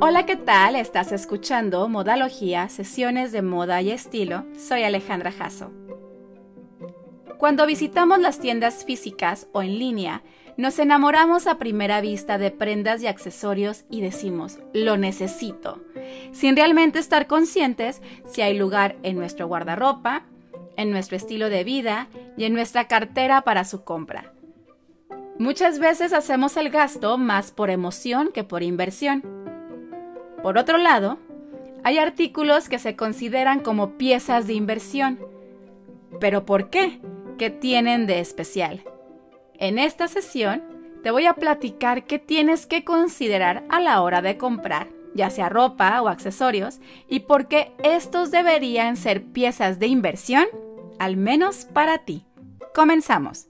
Hola, ¿qué tal? Estás escuchando Modalogía, sesiones de moda y estilo. Soy Alejandra Jasso. Cuando visitamos las tiendas físicas o en línea, nos enamoramos a primera vista de prendas y accesorios y decimos, lo necesito, sin realmente estar conscientes si hay lugar en nuestro guardarropa, en nuestro estilo de vida y en nuestra cartera para su compra. Muchas veces hacemos el gasto más por emoción que por inversión. Por otro lado, hay artículos que se consideran como piezas de inversión. ¿Pero por qué? ¿Qué tienen de especial? En esta sesión te voy a platicar qué tienes que considerar a la hora de comprar, ya sea ropa o accesorios, y por qué estos deberían ser piezas de inversión, al menos para ti. Comenzamos.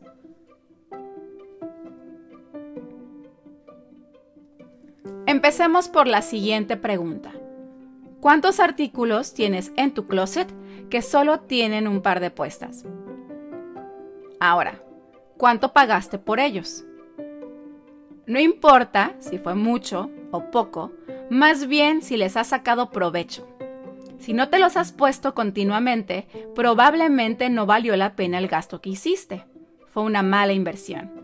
Empecemos por la siguiente pregunta. ¿Cuántos artículos tienes en tu closet que solo tienen un par de puestas? Ahora, cuánto pagaste por ellos. No importa si fue mucho o poco, más bien si les has sacado provecho. Si no te los has puesto continuamente, probablemente no valió la pena el gasto que hiciste. Fue una mala inversión.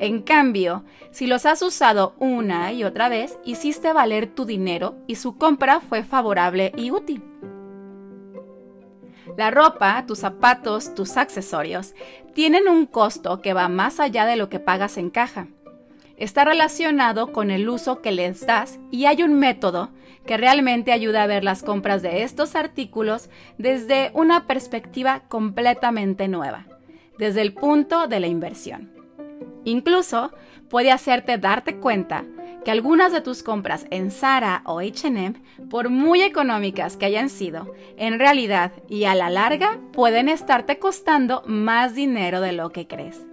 En cambio, si los has usado una y otra vez, hiciste valer tu dinero y su compra fue favorable y útil. La ropa, tus zapatos, tus accesorios tienen un costo que va más allá de lo que pagas en caja. Está relacionado con el uso que les das y hay un método que realmente ayuda a ver las compras de estos artículos desde una perspectiva completamente nueva, desde el punto de la inversión. Incluso puede hacerte darte cuenta que algunas de tus compras en Zara o HM, por muy económicas que hayan sido, en realidad y a la larga pueden estarte costando más dinero de lo que crees.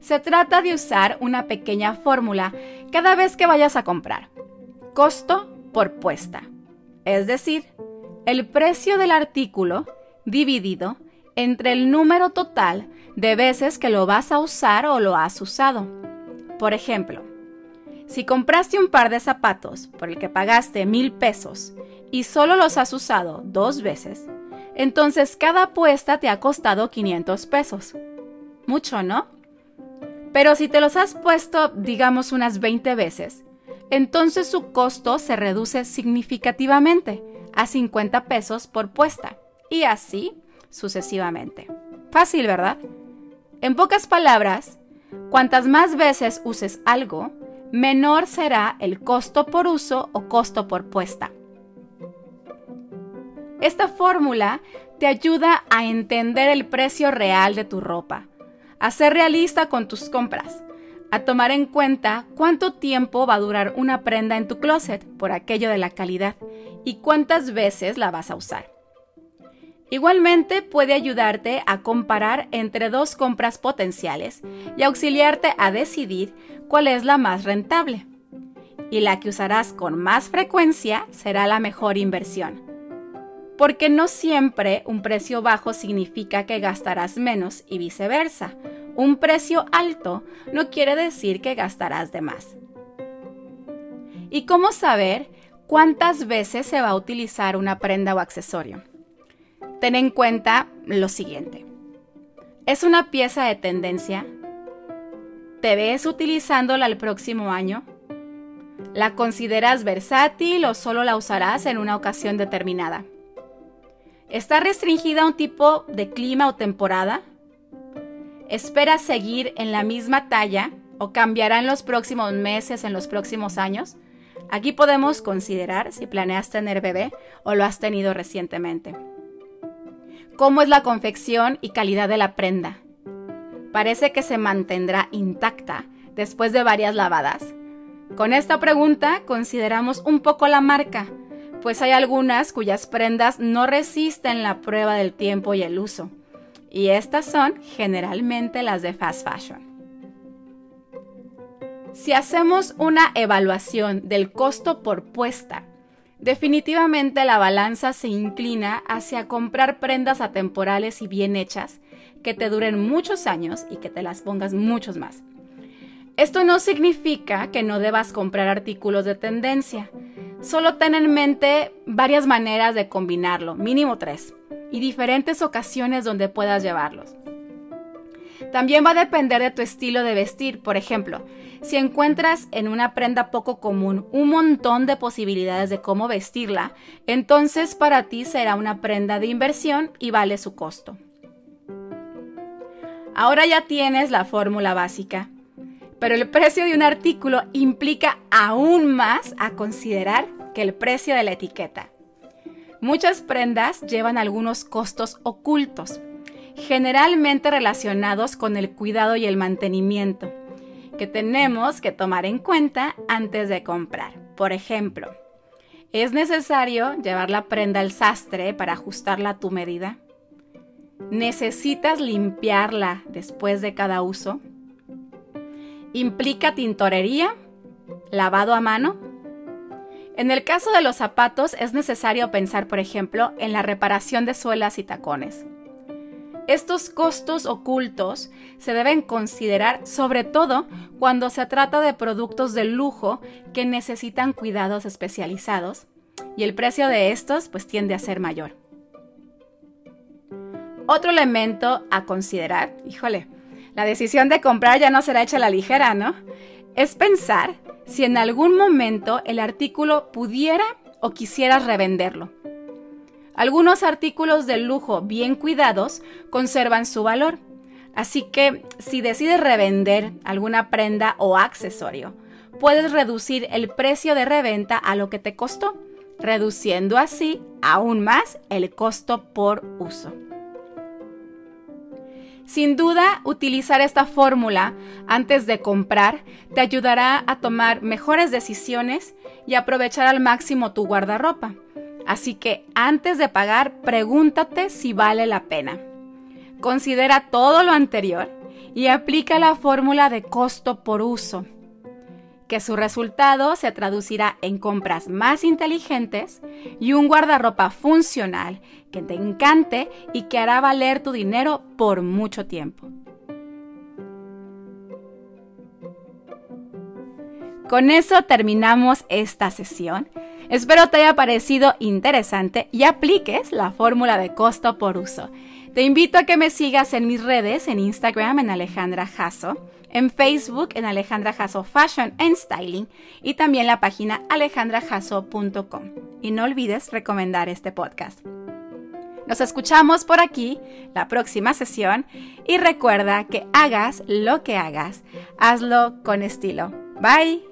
Se trata de usar una pequeña fórmula cada vez que vayas a comprar. Costo por puesta. Es decir, el precio del artículo dividido entre el número total de veces que lo vas a usar o lo has usado. Por ejemplo, si compraste un par de zapatos por el que pagaste mil pesos y solo los has usado dos veces, entonces cada apuesta te ha costado 500 pesos. Mucho, ¿no? Pero si te los has puesto, digamos, unas 20 veces, entonces su costo se reduce significativamente a 50 pesos por puesta y así sucesivamente. Fácil, ¿verdad? En pocas palabras, cuantas más veces uses algo, menor será el costo por uso o costo por puesta. Esta fórmula te ayuda a entender el precio real de tu ropa, a ser realista con tus compras, a tomar en cuenta cuánto tiempo va a durar una prenda en tu closet por aquello de la calidad y cuántas veces la vas a usar. Igualmente puede ayudarte a comparar entre dos compras potenciales y auxiliarte a decidir cuál es la más rentable. Y la que usarás con más frecuencia será la mejor inversión. Porque no siempre un precio bajo significa que gastarás menos y viceversa. Un precio alto no quiere decir que gastarás de más. ¿Y cómo saber cuántas veces se va a utilizar una prenda o accesorio? Ten en cuenta lo siguiente. ¿Es una pieza de tendencia? ¿Te ves utilizándola el próximo año? ¿La consideras versátil o solo la usarás en una ocasión determinada? ¿Está restringida a un tipo de clima o temporada? ¿Esperas seguir en la misma talla o cambiará en los próximos meses, en los próximos años? Aquí podemos considerar si planeas tener bebé o lo has tenido recientemente cómo es la confección y calidad de la prenda. Parece que se mantendrá intacta después de varias lavadas. Con esta pregunta consideramos un poco la marca, pues hay algunas cuyas prendas no resisten la prueba del tiempo y el uso, y estas son generalmente las de fast fashion. Si hacemos una evaluación del costo por puesta Definitivamente la balanza se inclina hacia comprar prendas atemporales y bien hechas, que te duren muchos años y que te las pongas muchos más. Esto no significa que no debas comprar artículos de tendencia. Solo ten en mente varias maneras de combinarlo, mínimo tres, y diferentes ocasiones donde puedas llevarlos. También va a depender de tu estilo de vestir. Por ejemplo, si encuentras en una prenda poco común un montón de posibilidades de cómo vestirla, entonces para ti será una prenda de inversión y vale su costo. Ahora ya tienes la fórmula básica, pero el precio de un artículo implica aún más a considerar que el precio de la etiqueta. Muchas prendas llevan algunos costos ocultos, generalmente relacionados con el cuidado y el mantenimiento, que tenemos que tomar en cuenta antes de comprar. Por ejemplo, ¿es necesario llevar la prenda al sastre para ajustarla a tu medida? ¿Necesitas limpiarla después de cada uso? ¿Implica tintorería? ¿Lavado a mano? En el caso de los zapatos es necesario pensar, por ejemplo, en la reparación de suelas y tacones. Estos costos ocultos se deben considerar sobre todo cuando se trata de productos de lujo que necesitan cuidados especializados y el precio de estos pues tiende a ser mayor. Otro elemento a considerar, híjole, la decisión de comprar ya no será hecha a la ligera, ¿no? Es pensar si en algún momento el artículo pudiera o quisieras revenderlo. Algunos artículos de lujo bien cuidados conservan su valor, así que si decides revender alguna prenda o accesorio, puedes reducir el precio de reventa a lo que te costó, reduciendo así aún más el costo por uso. Sin duda, utilizar esta fórmula antes de comprar te ayudará a tomar mejores decisiones y aprovechar al máximo tu guardarropa Así que antes de pagar, pregúntate si vale la pena. Considera todo lo anterior y aplica la fórmula de costo por uso, que su resultado se traducirá en compras más inteligentes y un guardarropa funcional que te encante y que hará valer tu dinero por mucho tiempo. Con eso terminamos esta sesión. Espero te haya parecido interesante y apliques la fórmula de costo por uso. Te invito a que me sigas en mis redes, en Instagram en Alejandra Jasso, en Facebook en Alejandra Jasso Fashion and Styling y también la página alejandrajasso.com. Y no olvides recomendar este podcast. Nos escuchamos por aquí la próxima sesión y recuerda que hagas lo que hagas, hazlo con estilo. Bye.